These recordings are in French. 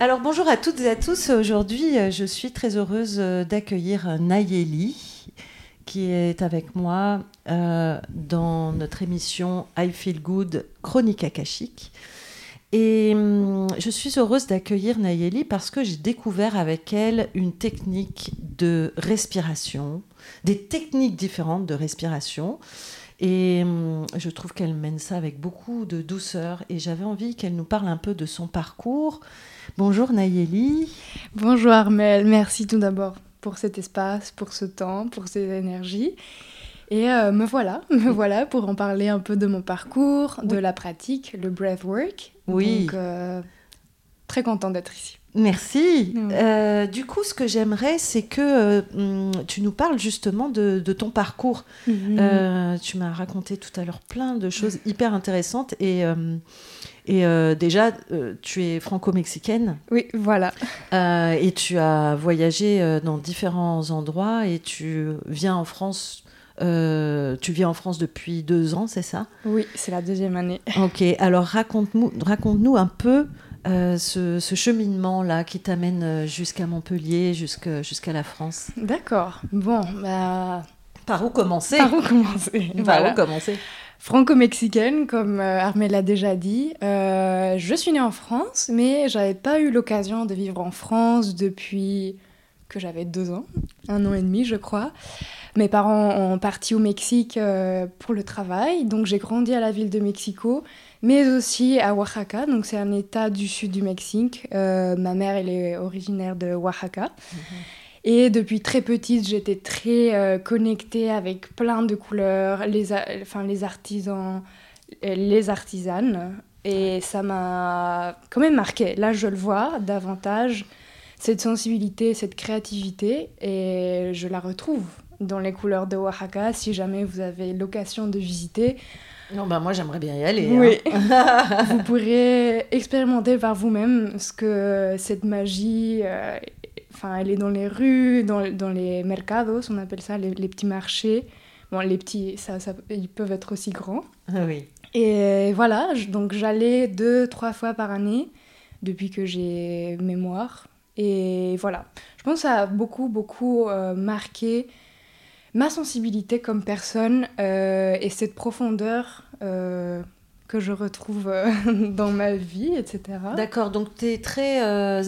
Alors bonjour à toutes et à tous. Aujourd'hui, euh, je suis très heureuse euh, d'accueillir Nayeli qui est avec moi euh, dans notre émission I Feel Good Chronique Akashique. Et hum, je suis heureuse d'accueillir Nayeli parce que j'ai découvert avec elle une technique de respiration, des techniques différentes de respiration. Et hum, je trouve qu'elle mène ça avec beaucoup de douceur et j'avais envie qu'elle nous parle un peu de son parcours. Bonjour Nayeli. Bonjour Armel, merci tout d'abord pour cet espace, pour ce temps, pour ces énergies. Et euh, me voilà, me voilà pour en parler un peu de mon parcours, de la pratique, le breathwork. Oui. Donc, euh, très content d'être ici. Merci. Euh, du coup, ce que j'aimerais, c'est que euh, hum, tu nous parles justement de, de ton parcours. Euh, tu m'as raconté tout à l'heure plein de choses hyper intéressantes et, et déjà, tu es franco-mexicaine Oui, voilà. et tu as voyagé dans différents endroits et tu viens en France. euh, tu vis en France depuis deux ans, c'est ça? Oui, c'est la deuxième année. Ok, alors raconte-nous raconte un peu euh, ce, ce cheminement-là qui t'amène euh, jusqu'à Montpellier, jusqu'à la France. D'accord. Bon, bah, Par où commencer? par où commencer? Par où commencer? Franco-mexicaine, comme euh, Armel l'a déjà dit. Euh, je suis née en France, mais j'avais pas eu l'occasion de vivre en France depuis que j'avais deux ans, un an et demi, je crois. Mes parents ont parti au Mexique pour le travail, donc j'ai grandi à la ville de Mexico, mais aussi à Oaxaca, donc c'est un état du sud du Mexique. Euh, ma mère, elle est originaire de Oaxaca. Et depuis très petite, j'étais très euh, connectée avec plein de couleurs, les, enfin, les artisans, euh, les artisanes. Et ça m'a quand même marqué. Là, je le vois davantage, cette sensibilité, cette créativité. Et je la retrouve dans les couleurs de Oaxaca, si jamais vous avez l'occasion de visiter. Non, ben moi j'aimerais bien y aller. Oui. hein. vous pourrez expérimenter par vous-même ce que cette magie, euh, enfin, elle est dans les rues, dans, dans les mercados, on appelle ça, les, les petits marchés. Bon, les petits, ça, ça- ils peuvent être aussi grands. Ah oui. Et voilà, donc j'allais deux, trois fois par année depuis que j'ai mémoire. Et voilà, je pense que ça a beaucoup, beaucoup euh, marqué ma sensibilité comme personne euh, et cette profondeur euh, que je retrouve euh, dans ma vie, etc. D'accord, donc tu es très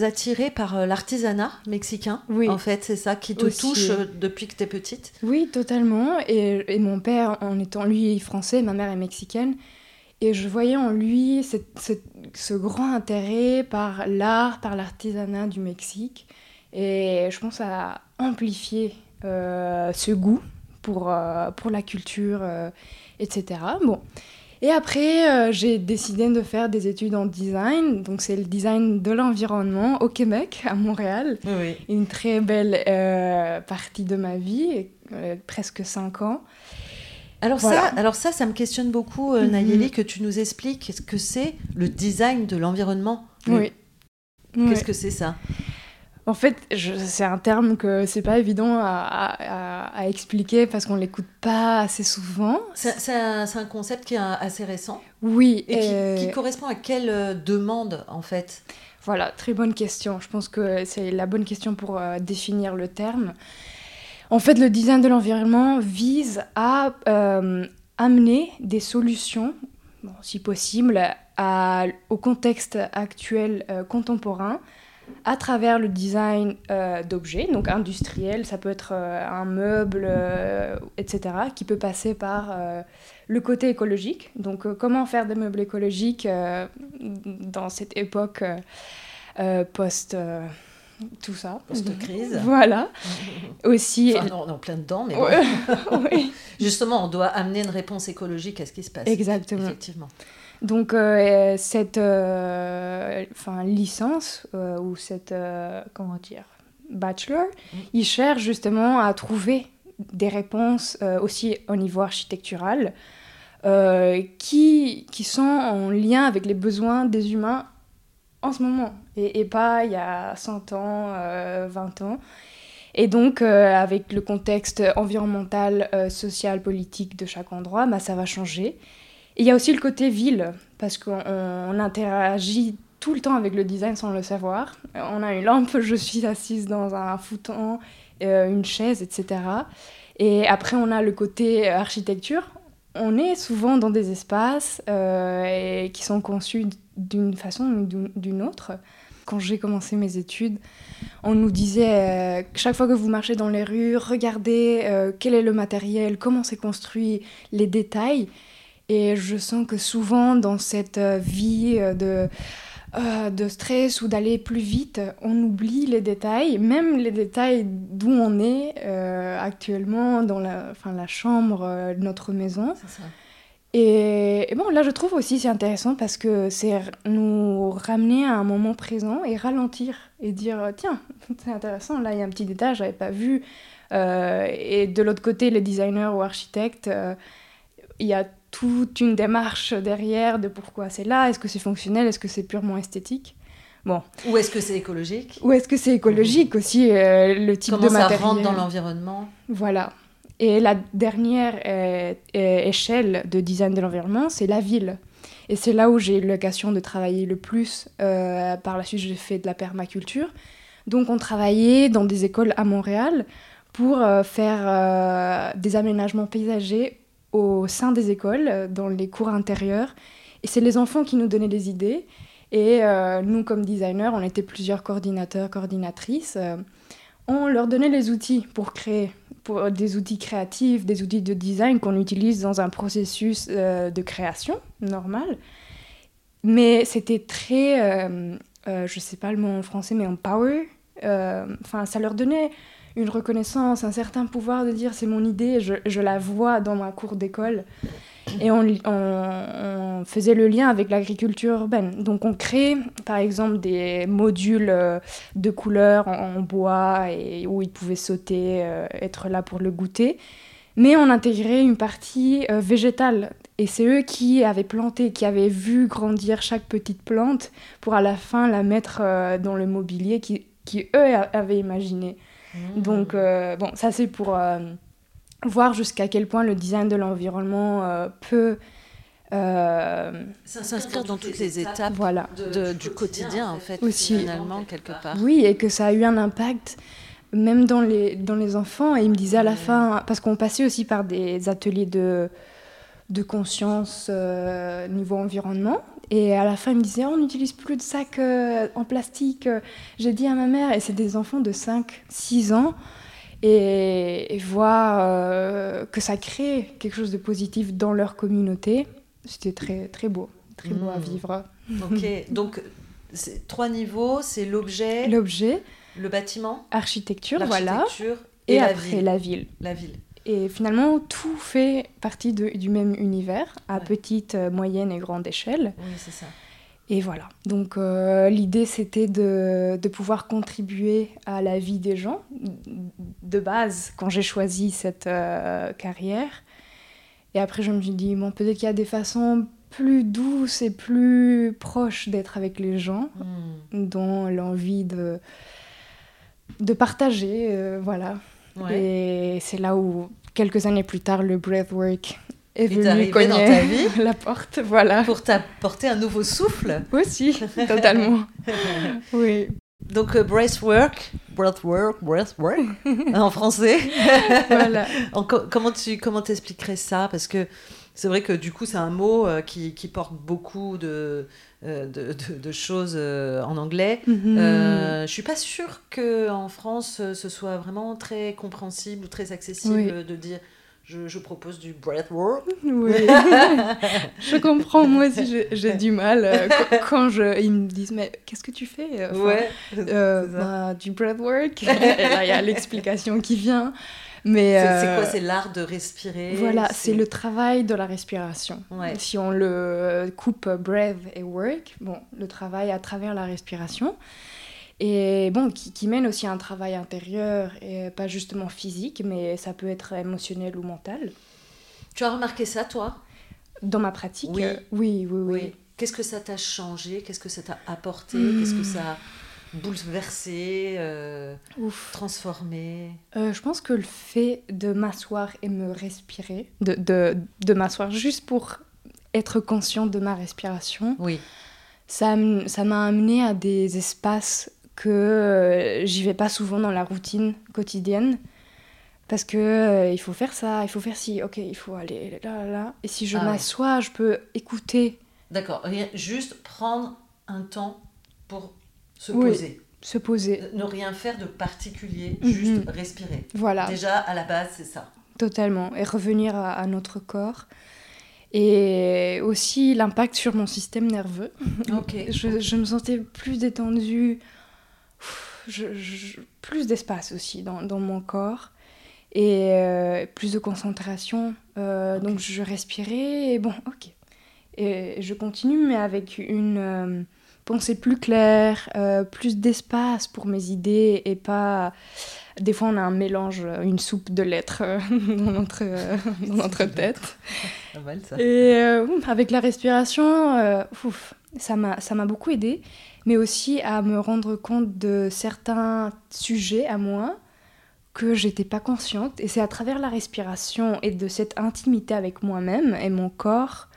attirée par l'artisanat mexicain. Oui. En fait, c'est ça qui te Aussi. touche depuis que tu es petite? Oui, totalement. Et, et mon père, en étant lui français, ma mère est mexicaine. Et je voyais en lui cette- cette- ce grand intérêt par l'art, par l'artisanat du Mexique. Et je pense que ça a amplifié euh, ce goût pour, euh, pour la culture, euh, etc. Bon. Et après, euh, j'ai décidé de faire des études en design. Donc, c'est le design de l'environnement au Québec, à Montréal Oui. une très belle euh, partie de ma vie, euh, presque 5 ans. Alors, Voilà. ça, alors ça, ça me questionne beaucoup, euh, Mhm. Nayeli, que tu nous expliques ce que c'est le design de l'environnement. Oui. Qu'est-ce que c'est ça? En fait, c'est un terme que c'est pas évident à, à- à- à expliquer parce qu'on l'écoute pas assez souvent. C'est un, concept qui est assez récent Oui, et qui, euh, qui correspond à quelle euh, demande en fait? Voilà, très bonne question. Je pense que c'est la bonne question pour euh, définir le terme. En fait, le design de l'environnement vise à euh, amener des solutions, bon, si possible, à- au contexte actuel euh, contemporain à travers le design euh, d'objets, donc industriel, ça peut être euh, un meuble, euh, etc., qui peut passer par le côté écologique. Donc, comment faire des meubles écologiques dans cette époque post tout ça. Post-crise. Voilà. Aussi. Enfin, non, on est en plein dedans, mais bon. Oui. Justement, on doit amener une réponse écologique à ce qui se passe. Exactement. Effectivement. Donc euh, cette euh, enfin, licence euh, ou cette comment dire bachelor, Mm. il cherche justement à trouver des réponses aussi au niveau architectural qui, qui sont en lien avec les besoins des humains en ce moment et, et pas il y a 100 ans, euh, 20 ans. Et donc, euh, avec le contexte environnemental, euh, social, politique de chaque endroit, bah, ça va changer. Il y a aussi le côté ville, parce qu'on on interagit tout le temps avec le design sans le savoir. On a une lampe, je suis assise dans un fouton, euh, une chaise, etc. Et après, on a le côté architecture. On est souvent dans des espaces euh, qui sont conçus d'une façon ou d'une- autre. Quand j'ai commencé mes études, on nous disait euh, que chaque fois que vous marchez dans les rues, regardez quel est le matériel, comment c'est construit, les détails. Et je sens que souvent dans cette euh, vie euh, de, euh, de stress ou d'aller plus vite, on oublie les détails, même les détails d'où on est euh, actuellement dans la, enfin, la chambre de notre maison. Ça. Et, et bon, là, je trouve aussi c'est intéressant parce que c'est nous ramener à un moment présent et ralentir et dire tiens, c'est intéressant, là, il y a un petit détail, j'avais pas vu. Euh, et de l'autre côté, les designers ou architectes, il y a toute une démarche derrière de pourquoi c'est là, est-ce que c'est fonctionnel, est-ce que c'est purement esthétique? Ou est-ce que c'est écologique? Ou est-ce que c'est écologique aussi, euh, le type Comment de ça matériel rentre dans l'environnement? Voilà. Et la dernière euh, euh, échelle de design de l'environnement, c'est la ville. Et c'est là où j'ai eu l'occasion de travailler le plus. Euh, par la suite, j'ai fait de la permaculture. Donc, on travaillait dans des écoles à Montréal pour faire des aménagements paysagers au sein des écoles, euh, dans les cours intérieurs. Et c'est les enfants qui nous donnaient les idées. Et euh, nous, comme designers, on était plusieurs coordinateurs, coordinatrices. euh, on leur donnait les outils pour créer, pour des outils créatifs, des outils de design qu'on utilise dans un processus de création normal. Mais c'était très, je sais pas le mot en français, mais empower. Enfin, ça leur donnait une reconnaissance, un certain pouvoir de dire c'est mon idée, je, je la vois dans ma cour d'école. Et on, on- faisait le lien avec l'agriculture urbaine. Donc on crée par exemple des modules euh, de couleurs en, bois et où ils pouvaient sauter, euh, être là pour le goûter. Mais on intégrait une partie euh, végétale. Et c'est eux qui avaient planté, qui avaient vu grandir chaque petite plante pour à la fin la mettre dans le mobilier qui, qui eux avaient imaginé. Donc, euh, bon, ça c'est pour euh, voir jusqu'à quel point le design de l'environnement euh, peut. euh, S'inscrire dans toutes les étapes voilà. de- du quotidien, en fait, Aussi. finalement, quelque part. Oui, et que ça a eu un impact même dans les, dans les enfants. Et il me disait à la fin, parce qu'on passait aussi par des ateliers de, de conscience euh, niveau environnement. Et à la fin, il me disait, Oh, on n'utilise plus de sacs euh, en plastique. J'ai dit à ma mère, et c'est des enfants de 5, 6 ans, et, et voir euh, que ça crée quelque chose de positif dans leur communauté, c'était très, très beau, très beau à Mm. vivre. Ok, donc trois niveaux, c'est l'objet, le... L'objet, bâtiment, architecture, voilà, l'architecture et, et, après la ville. La ville. Et finalement, tout fait partie de- du même univers, à Ouais. petite, euh, moyenne et grande échelle. Oui, c'est ça. Et voilà. Donc euh, l'idée, c'était de, de pouvoir contribuer à la vie des gens, de base, quand j'ai choisi cette euh, carrière. Et après, je me suis dit, bon, peut-être qu'il y a des façons plus douces et plus proches d'être avec les gens, Hmm. dont l'envie de, de partager, euh, voilà. Ouais. Et c'est là où, quelques années plus tard, le breathwork est venu cogner dans ta vie la porte. Voilà. Pour t'apporter un nouveau souffle. Aussi, totalement. oui. Donc, euh, breathwork, breathwork, breathwork, en français. Voilà. En co- comment tu comment t'expliquerais ça? Parce que c'est vrai que du coup, c'est un mot euh, qui, qui porte beaucoup de, euh, de, de- de choses euh, en anglais. Mhm. Euh, je suis pas sûre que en France ce soit vraiment très compréhensible ou très accessible Oui. de dire je, je propose du breathwork. Oui. je comprends, moi aussi j'ai- du mal quand, quand je, ils me disent mais qu'est-ce que tu fais Enfin, ouais. bah, du breathwork. Et là il y a l'explication qui vient. Mais C'est euh, quoi C'est l'art de respirer Voilà, c'est le travail de la respiration. Ouais. Si on le coupe breath et work, bon, le travail à travers la respiration. Et bon, qui, qui mène aussi à un travail intérieur et pas justement physique, mais ça peut être émotionnel ou mental. Tu as remarqué ça, toi? Dans ma pratique, Oui. euh, oui, oui, oui. Qu'est-ce que ça t'a changé? Qu'est-ce que ça t'a apporté? Hmm. Qu'est-ce que ça a bouleversé, euh, Ouf. transformé Euh, je pense que le fait de m'asseoir et me respirer, de, de, de m'asseoir juste pour être conscient de ma respiration, Oui. ça m'a amené à des espaces que euh, j'y vais pas souvent dans la routine quotidienne. Parce que euh, il faut faire ça, il faut faire ci, ok, il faut aller là, là, là. Et si je Ah ouais. m'assois, je peux écouter, D'accord. Juste prendre un temps pour se Oui. poser. se poser. Ne rien faire de particulier, Mhm. juste respirer. Voilà. Déjà, à la base, c'est ça. Totalement. Et revenir à, à notre corps. Et aussi l'impact sur mon système nerveux. Ok. Je, je me sentais plus détendue, je- je- plus d'espace aussi dans, dans mon corps. Et euh, plus de concentration. Euh. Donc je respirais et bon, ok. Et je continue, mais avec une euh, pensée plus claire, euh, plus d'espace pour mes idées et pas. Des fois, on a un mélange, une soupe de lettres euh, dans notre, euh, dans notre tête. Mal ça. Et avec la respiration, ouf, ça m'a ça m'a beaucoup aidé, mais aussi à me rendre compte de certains sujets à moi que j'étais pas consciente. Et c'est à travers la respiration et de cette intimité avec moi-même et mon corps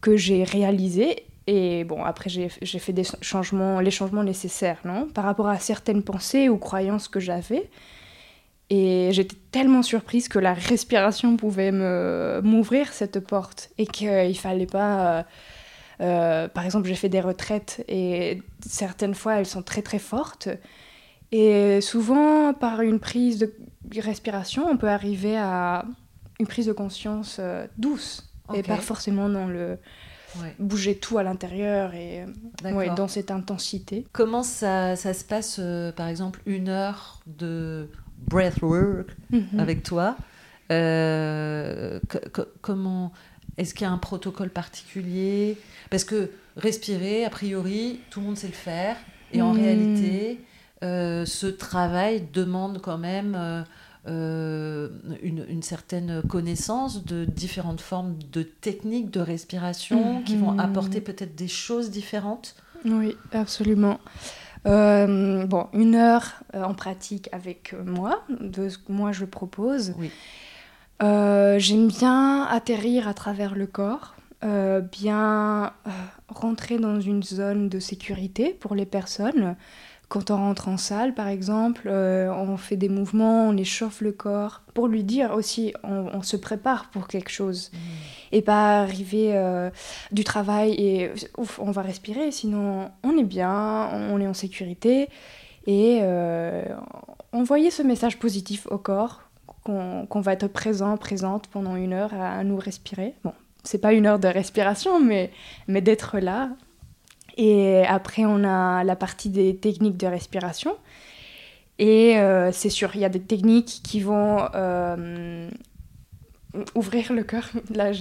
que j'ai réalisé. Et bon, après, j'ai fait des changements, les changements nécessaires, non Par rapport à certaines pensées ou croyances que j'avais. Et j'étais tellement surprise que la respiration pouvait m'ouvrir cette porte et qu'il fallait pas. euh, euh, par exemple, j'ai fait des retraites et certaines fois elles sont très très fortes. Et souvent, par une prise de respiration, on peut arriver à une prise de conscience euh, douce et pas forcément dans le Ouais. bouger tout à l'intérieur et ouais, dans cette intensité. Comment ça, ça se passe, euh, par exemple, une heure de breathwork Mhm. avec toi Euh, co- co- Comment Est-ce qu'il y a un protocole particulier? Parce que respirer, a priori, tout le monde sait le faire. Et en Hmm. réalité, euh, ce travail demande quand même euh, une, une certaine connaissance de différentes formes de techniques de respiration qui vont Mhm. apporter peut-être des choses différentes. Oui, absolument. Euh, bon, une heure euh, en pratique avec moi, de ce que moi je propose. Oui. Euh, J'aime bien atterrir à travers le corps, bien rentrer dans une zone de sécurité pour les personnes. Quand on rentre en salle, par exemple, euh, on fait des mouvements, on échauffe le corps pour lui dire aussi, on, on se prépare pour quelque chose et pas arriver euh, du travail et ouf, on va respirer, sinon on est bien, on est en sécurité. Et euh, envoyer ce message positif au corps, qu'on qu'on va être présent, présente pendant une heure à, à nous respirer. Bon, c'est pas une heure de respiration, mais, mais d'être là. Et après, on a la partie des techniques de respiration. Et euh, c'est sûr, il y a des techniques qui vont euh, ouvrir le cœur. Là,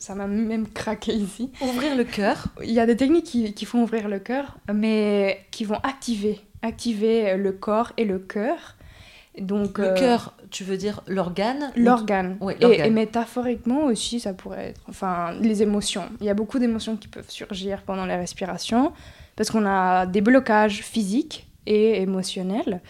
ça m'a même craqué ici. Ouvrir le cœur. Il y a des techniques qui, qui font ouvrir le cœur, mais qui vont activer, activer le corps et le cœur. Donc, Le euh, cœur, tu veux dire l'organe l'organe. Oui, et, l'organe. et métaphoriquement aussi, ça pourrait être. Enfin, les émotions. Il y a beaucoup d'émotions qui peuvent surgir pendant la respiration, parce qu'on a des blocages physiques et émotionnels.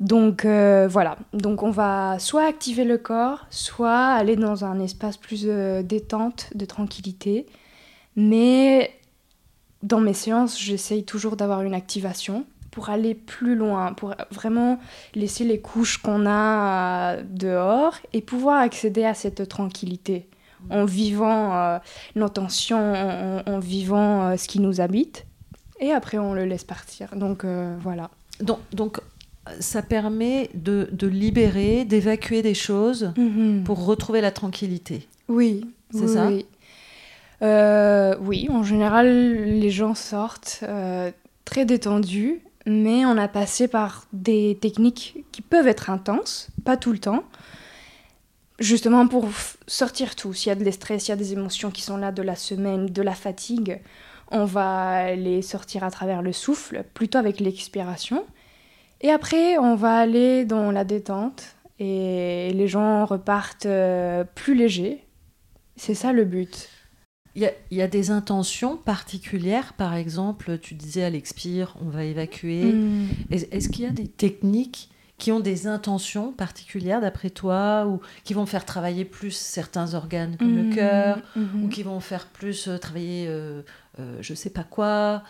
Donc euh, voilà, donc on va soit activer le corps, soit aller dans un espace plus euh, détente, de tranquillité. Mais dans mes séances, j'essaye toujours d'avoir une activation pour aller plus loin, pour vraiment laisser les couches qu'on a euh, dehors et pouvoir accéder à cette tranquillité en vivant euh, nos tensions, en, en vivant euh, ce qui nous habite. Et après, on le laisse partir. Donc euh, voilà. Donc, donc, ça permet de, de libérer, d'évacuer des choses pour retrouver la tranquillité. Oui, C'est oui, ça oui. Oui, en général, les gens sortent très détendus, mais on a passé par des techniques qui peuvent être intenses, pas tout le temps, justement pour sortir tout. S'il y a de l'estress, s'il y a des émotions qui sont là de la semaine, de la fatigue, on va les sortir à travers le souffle, plutôt avec l'expiration. Et après, on va aller dans la détente et les gens repartent euh, plus légers. C'est ça le but. Il y, a, des intentions particulières, par exemple, tu disais à l'expire, on va évacuer. Hmm. Est-ce qu'il y a des techniques qui ont des intentions particulières d'après toi ou qui vont faire travailler plus certains organes comme le hmm. cœur hmm. ou qui vont faire plus euh, travailler euh, euh, je sais pas quoi?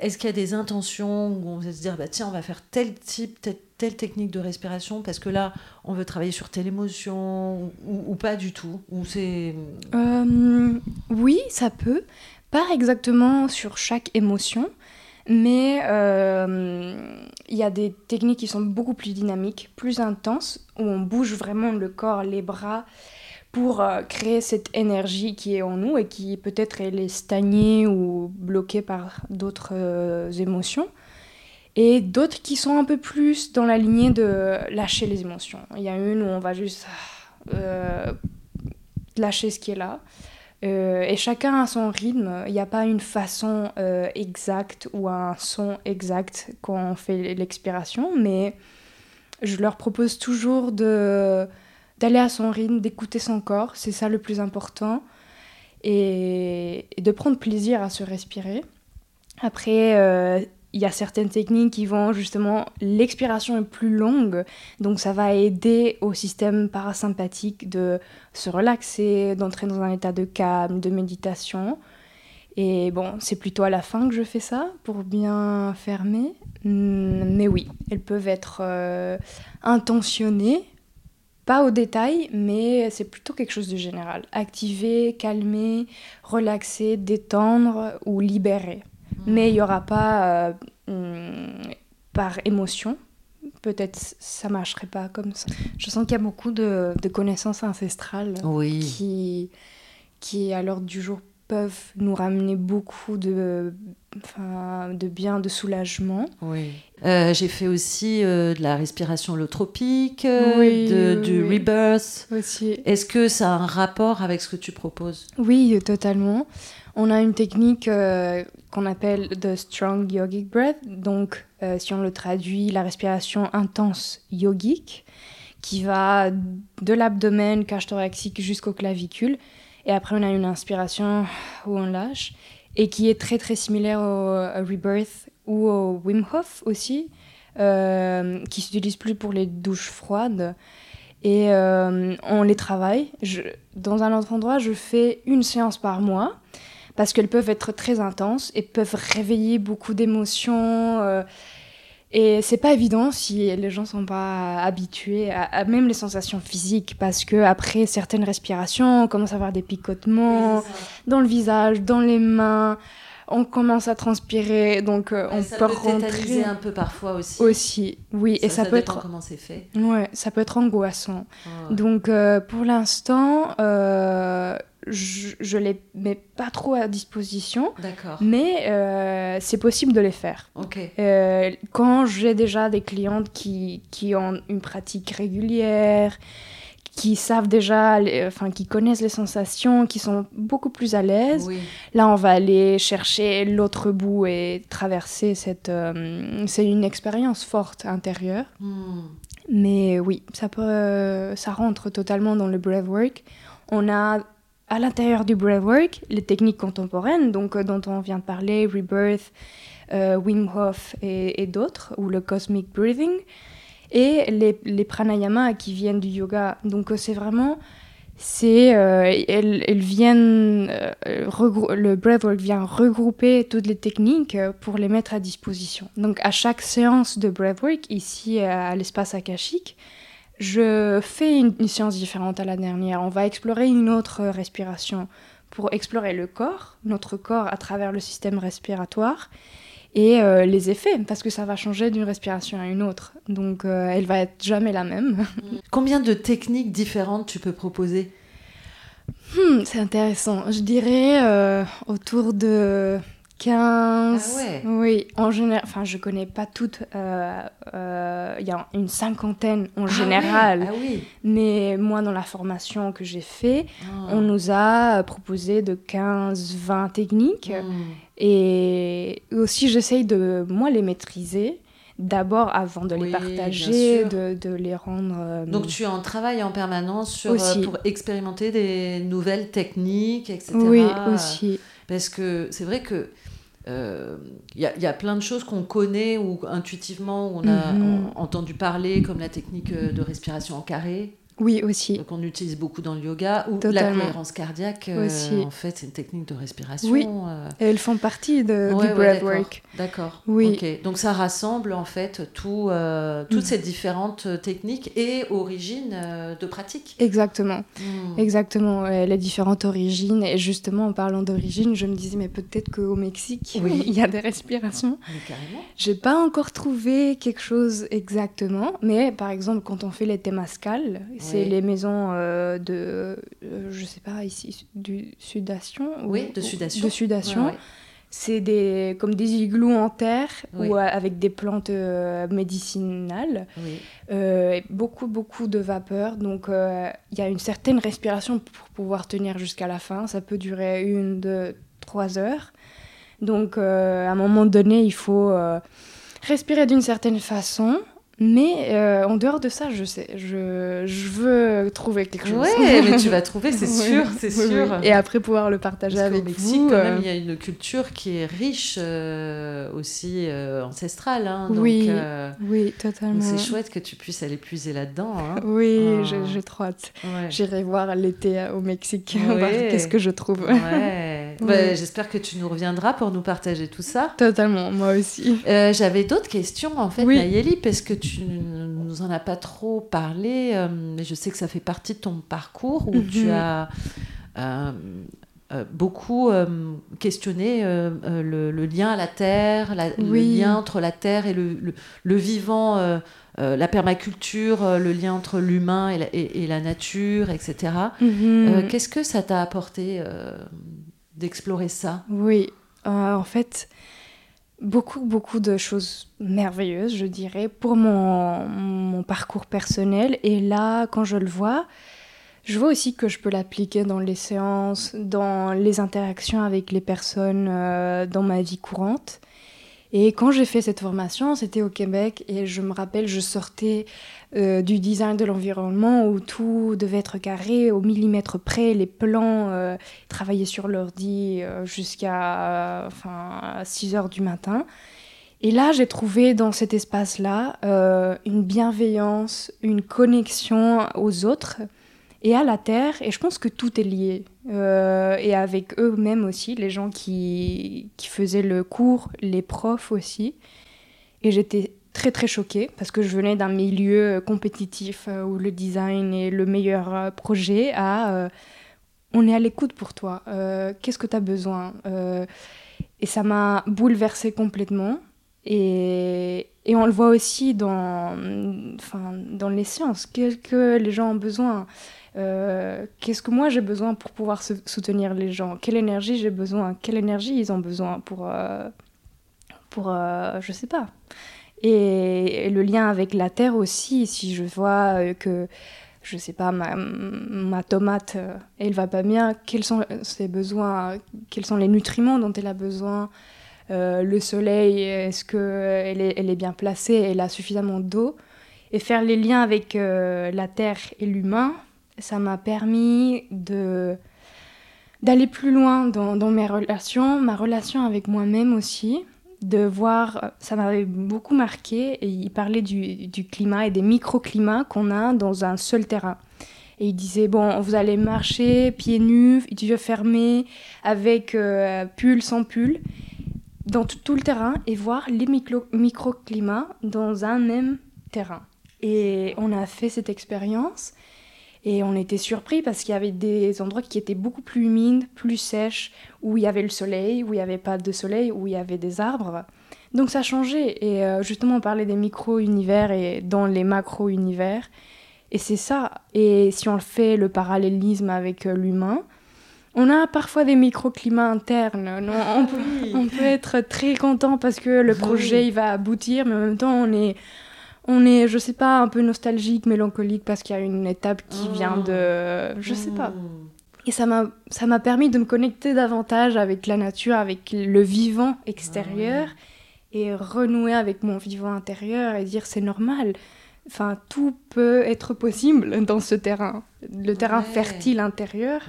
Est-ce qu'il y a des intentions où on va se dire bah, tiens on va faire tel type, telle, telle technique de respiration parce que là on veut travailler sur telle émotion ou, pas du tout ou c'est oui ça peut pas exactement sur chaque émotion mais euh, il y a des techniques qui sont beaucoup plus dynamiques, plus intenses, où on bouge vraiment le corps, les bras, pour euh, créer cette énergie qui est en nous et qui peut-être est stagnée ou bloquée par d'autres euh, émotions. Et d'autres qui sont un peu plus dans la lignée de lâcher les émotions. Il y a une où on va juste lâcher ce qui est là. Euh, et chacun a son rythme. Il n'y a pas une façon euh, exacte ou un son exact quand on fait l'expiration, mais je leur propose toujours de d'aller à son rythme, d'écouter son corps, c'est ça le plus important, et, de prendre plaisir à se respirer. Après, euh, il y a certaines techniques qui vont justement, l'expiration est plus longue, donc ça va aider au système parasympathique de se relaxer, d'entrer dans un état de calme, de méditation. Et bon, c'est plutôt à la fin que je fais ça pour bien fermer. Mais oui, elles peuvent être euh, intentionnées, pas au détail, mais c'est plutôt quelque chose de général. Activer, calmer, relaxer, détendre ou libérer mais il n'y aura pas euh, par émotion. Peut-être ça marcherait pas comme ça. Je sens qu'il y a beaucoup de, connaissances ancestrales qui, qui, à l'ordre du jour, peuvent nous ramener beaucoup de, de bien, de soulagement. Oui. Euh, j'ai fait aussi euh, de la respiration holotropique, de, du rebirth. Aussi. Est-ce que ça a un rapport avec ce que tu proposes? Oui, totalement. On a une technique euh, qu'on appelle the strong yogic breath, donc euh, si on le traduit, la respiration intense yogique, qui va de l'abdomen, cage thoracique jusqu'au clavicule. Et après, on a une inspiration où on lâche, et qui est très très similaire au, rebirth ou au Wim Hof aussi, euh, qui s'utilise plus pour les douches froides. Et on les travaille. dans un autre endroit, je fais une séance par mois parce qu'elles peuvent être très intenses et peuvent réveiller beaucoup d'émotions. Euh, et c'est pas évident si les gens sont pas habitués à, même les sensations physiques, parce que après certaines respirations, on commence à avoir des picotements dans le visage, dans les mains. On commence à transpirer, donc euh, on ça peut, rentrer un peu parfois aussi. Aussi, oui, et ça, peut être comment c'est fait. Ouais, ça peut être angoissant. Donc euh, pour l'instant, je, ne les mets pas trop à disposition. Mais euh, c'est possible de les faire. Euh, quand j'ai déjà des clientes qui, qui, ont une pratique régulière, qui savent déjà, enfin, qui connaissent les sensations, qui sont beaucoup plus à l'aise, là, on va aller chercher l'autre bout et traverser cette. Euh, c'est une expérience forte intérieure. Hmm. Mais oui, ça, peut, ça rentre totalement dans le breathwork. On a à l'intérieur du breathwork, les techniques contemporaines, donc euh, dont on vient de parler, Rebirth, euh, Wim Hof et, d'autres, ou le Cosmic Breathing, et les, les pranayamas qui viennent du yoga. Donc euh, c'est vraiment, c'est, elles, viennent, le breathwork vient regrouper toutes les techniques pour les mettre à disposition. Donc à chaque séance de breathwork, ici à l'espace akashique, je fais une, séance différente à la dernière. On va explorer une autre respiration pour explorer le corps, notre corps à travers le système respiratoire et euh, les effets, parce que ça va changer d'une respiration à une autre. Donc euh, elle va être jamais la même. Combien de techniques différentes tu peux proposer? Hmm, C'est intéressant. Je dirais euh, autour de 15. Ah ouais. Oui, en général. Enfin, je connais pas toutes. euh, euh, Il y a une cinquantaine en Ah général. ouais, Ah oui. Mais moi, dans la formation que j'ai fait, Ah. on nous a proposé de 15-20 techniques. Hmm. Et aussi, j'essaye de, moi, les maîtriser. D'abord, avant de Oui, les partager, de, de les rendre. euh, Donc tu en travailles en permanence sur, Aussi. euh, pour expérimenter des nouvelles techniques, etc. Oui, aussi. Parce que c'est vrai que euh, il y, a- il y a plein de choses qu'on connaît ou intuitivement où on a Mhm. en- entendu parler, comme la technique euh, de respiration en carré, Oui, aussi. qu'on utilise beaucoup dans le yoga, ou la cohérence cardiaque. euh, Aussi. en fait, c'est une technique de respiration. Oui. euh, Et elles font partie de, Ouais, du ouais, breathwork. D'accord. Oui. Donc ça rassemble en fait tout, euh, toutes Mhm. ces différentes techniques et origines de pratique. Exactement. Hmm. Exactement, les différentes origines. Et justement, en parlant d'origine, je me disais, mais peut-être qu'au Mexique, Oui. il y a des respirations. Mais carrément. J'ai pas encore trouvé quelque chose exactement, mais par exemple, quand on fait les temazcal, c'est les maisons euh, de, euh, je sais pas, ici, du sudation ou- Oui, de sudation. De sudation. Ouais, ouais. C'est des, comme des igloos en terre Oui. ou euh, avec des plantes euh, médicinales. Oui. Et beaucoup, beaucoup de vapeur. Donc, il y a une certaine respiration pour pouvoir tenir jusqu'à la fin. Ça peut durer une, deux, trois heures. Donc, à un moment donné, il faut respirer d'une certaine façon. Mais euh, en dehors de ça, je sais, je, je veux trouver quelque chose. Ouais, mais tu vas trouver, c'est sûr, c'est oui, sûr. oui. Et après, pouvoir le partager Parce avec Mexique, vous. quand euh, même, il y a une culture qui est riche euh, aussi euh, ancestrale. hein, donc, Oui, euh, Oui, totalement. c'est chouette que tu puisses aller puiser là-dedans. hein. Oui, Ah. j'ai trop hâte. Ouais. J'irai voir l'été euh, au Mexique, Ouais. voir qu'est-ce que je trouve. Ouais. Bah. J'espère que tu nous reviendras pour nous partager tout ça. Totalement, moi aussi. Euh, J'avais d'autres questions en fait, Oui. Nayeli, parce que tu ne nous en as pas trop parlé, euh, mais je sais que ça fait partie de ton parcours où tu Mhm. as euh, euh, beaucoup euh, questionné euh, le, le lien à la terre, la- Oui. le lien entre la terre et le, le- le vivant, la permaculture, le lien entre l'humain et, la- et- et la nature, etc. Mhm. Qu'est-ce que ça t'a apporté d'explorer ça Oui, euh, en fait, beaucoup, beaucoup de choses merveilleuses, je dirais, pour mon, mon parcours personnel. Et là, quand je le vois, je vois aussi que je peux l'appliquer dans les séances, dans les interactions avec les personnes, euh, dans ma vie courante. Et quand j'ai fait cette formation, c'était au Québec et je me rappelle, je sortais euh, du design de l'environnement où tout devait être carré au millimètre près, les plans, euh, sur l'ordi euh, jusqu'à euh, enfin, 6 heures du matin. Et là, j'ai trouvé dans cet espace-là une bienveillance, une connexion aux autres et à la terre. Et je pense que tout est lié. Euh, et avec eux-mêmes aussi, les gens qui, qui faisaient le cours, les profs aussi. Et j'étais très très choquée parce que je venais d'un milieu compétitif euh, où le design est le meilleur euh, projet à on est à l'écoute pour toi, qu'est-ce que tu as besoin Et ça m'a bouleversée complètement. Et, et on le voit aussi dans, enfin, dans les sciences, qu'est-ce que les gens ont besoin? Euh, Qu'est-ce que moi j'ai besoin pour pouvoir soutenir les gens? Quelle énergie j'ai besoin? Quelle énergie ils ont besoin pour, euh, pour euh, je sais pas. Et, le lien avec la terre aussi, si je vois euh, que, je sais pas, ma, ma tomate, elle va pas bien, quels sont ses besoins, quels sont les nutriments dont elle a besoin? Le soleil, est-ce qu'elle est, elle est bien placée, elle a suffisamment d'eau? Et faire les liens avec la terre et l'humain, ça m'a permis de d'aller plus loin dans, mes relations, ma relation avec moi-même aussi, de voir, ça m'avait beaucoup marqué, il parlait du, du climat et des microclimats qu'on a dans un seul terrain. Et il disait, bon, vous allez marcher pieds nus, yeux fermés, avec euh, pull, sans pull, dans tout, le terrain, et voir les micro- microclimats dans un même terrain. Et on a fait cette expérience, et on était surpris parce qu'il y avait des endroits qui étaient beaucoup plus humides, plus sèches, où il y avait le soleil, où il n'y avait pas de soleil, où il y avait des arbres. Donc ça changeait. Et euh, justement, on parlait des micro-univers et dans les macro-univers. Et c'est ça. Et si on fait le parallélisme avec euh, l'humain, on a parfois des microclimats internes. On, on, peut, on, peut, être très content parce que le projet il va aboutir, mais en même temps, on est, on est, je sais pas, un peu nostalgique, mélancolique parce qu'il y a une étape qui vient de, je sais pas. Et ça m'a, permis de me connecter davantage avec la nature, avec le vivant extérieur, et renouer avec mon vivant intérieur et dire c'est normal. Enfin, tout peut être possible dans ce terrain, le terrain fertile intérieur,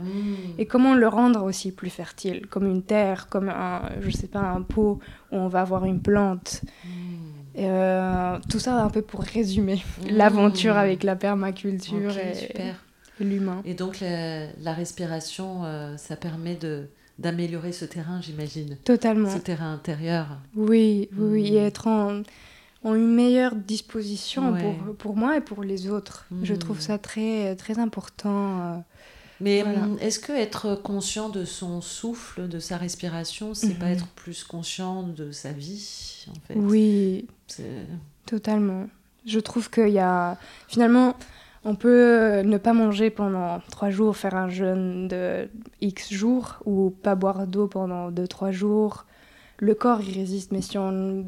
et comment le rendre aussi plus fertile, comme une terre, comme un, je sais pas, un pot où on va avoir une plante. Euh, tout ça un peu pour résumer l'aventure avec la permaculture et, l'humain. Et donc la, la respiration, euh, ça permet de d'améliorer ce terrain, j'imagine. Totalement. Ce terrain intérieur. Oui, oui, et être en ont une meilleure disposition pour, pour moi et pour les autres. Je trouve hmm. ça très, très important. Euh, Mais hum, est-ce que être conscient de son souffle, de sa respiration, c'est pas mhm. être plus conscient de sa vie en fait? Oui, totalement. Je trouve qu'il y a finalement on peut ne pas manger pendant trois jours, faire un jeûne de X jours ou pas boire d'eau pendant deux, trois jours. Le corps, il résiste, mais si on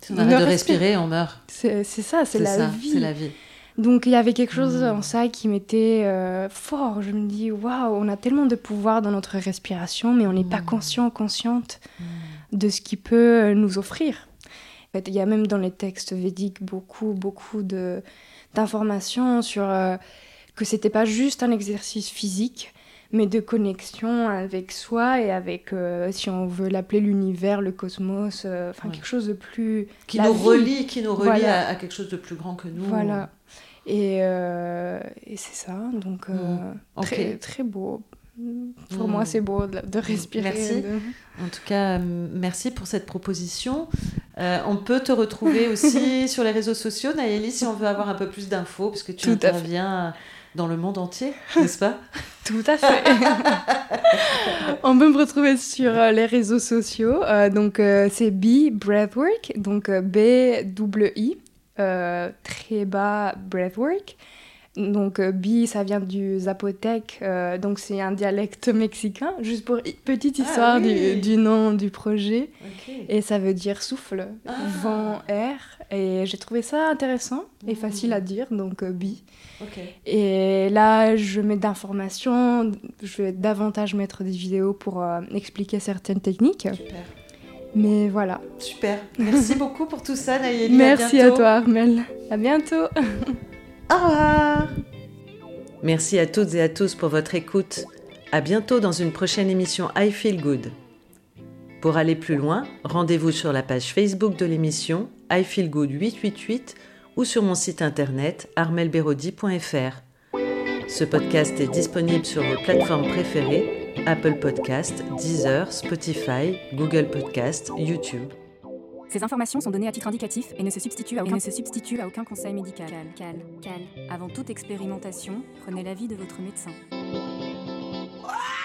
si on arrête de respirer, on meurt. C'est ça, c'est la vie. C'est la vie. Donc il y avait quelque chose hmm. en ça qui m'était euh, fort. Je me dis, waouh, on a tellement de pouvoir dans notre respiration, mais on n'est pas hmm. conscient, consciente hmm. de ce qui peut nous offrir. En fait, il y a même dans les textes védiques beaucoup, beaucoup d'informations sur euh, que c'était pas juste un exercice physique, mais de connexion avec soi et avec, euh, si on veut l'appeler l'univers, le cosmos, euh, enfin quelque chose de plus... Qui nous relie, qui nous relie à, quelque chose de plus grand que nous. Voilà. Et, euh, et c'est ça, donc mm. très, très beau. Pour moi, mm. c'est beau de, respirer. Merci. En tout cas, merci pour cette proposition. on peut te retrouver aussi sur les réseaux sociaux, Nayeli, si on veut avoir un peu plus d'infos, parce que tu interviens dans le monde entier, n'est-ce pas? Tout à fait. On peut me retrouver sur euh, les réseaux sociaux. Euh, donc, euh, c'est B Breathwork, donc B-W-I, très bas Breathwork. Donc, B, ça vient du zapotèque, donc c'est un dialecte mexicain, juste pour petite ah histoire du, nom du projet. Et ça veut dire souffle, ah. vent, air. Et j'ai trouvé ça intéressant et facile à dire, donc B. Et là, je mets d'informations, je vais davantage mettre des vidéos pour euh, expliquer certaines techniques. Super. Mais voilà. Super. Merci beaucoup pour tout ça, Nayeli. Merci à, toi, Armel. À bientôt. Au revoir. Merci à toutes et à tous pour votre écoute. À bientôt dans une prochaine émission I Feel Good. Pour aller plus loin, rendez-vous sur la page Facebook de l'émission I Feel Good 888 ou sur mon site internet armelberodi.fr. Ce podcast est disponible sur vos plateformes préférées Apple Podcast, Deezer, Spotify, Google Podcast, YouTube. Ces informations sont données à titre indicatif et ne se substituent à aucun, conseil médical. Cal, cal, cal. Avant toute expérimentation, prenez l'avis de votre médecin. Ah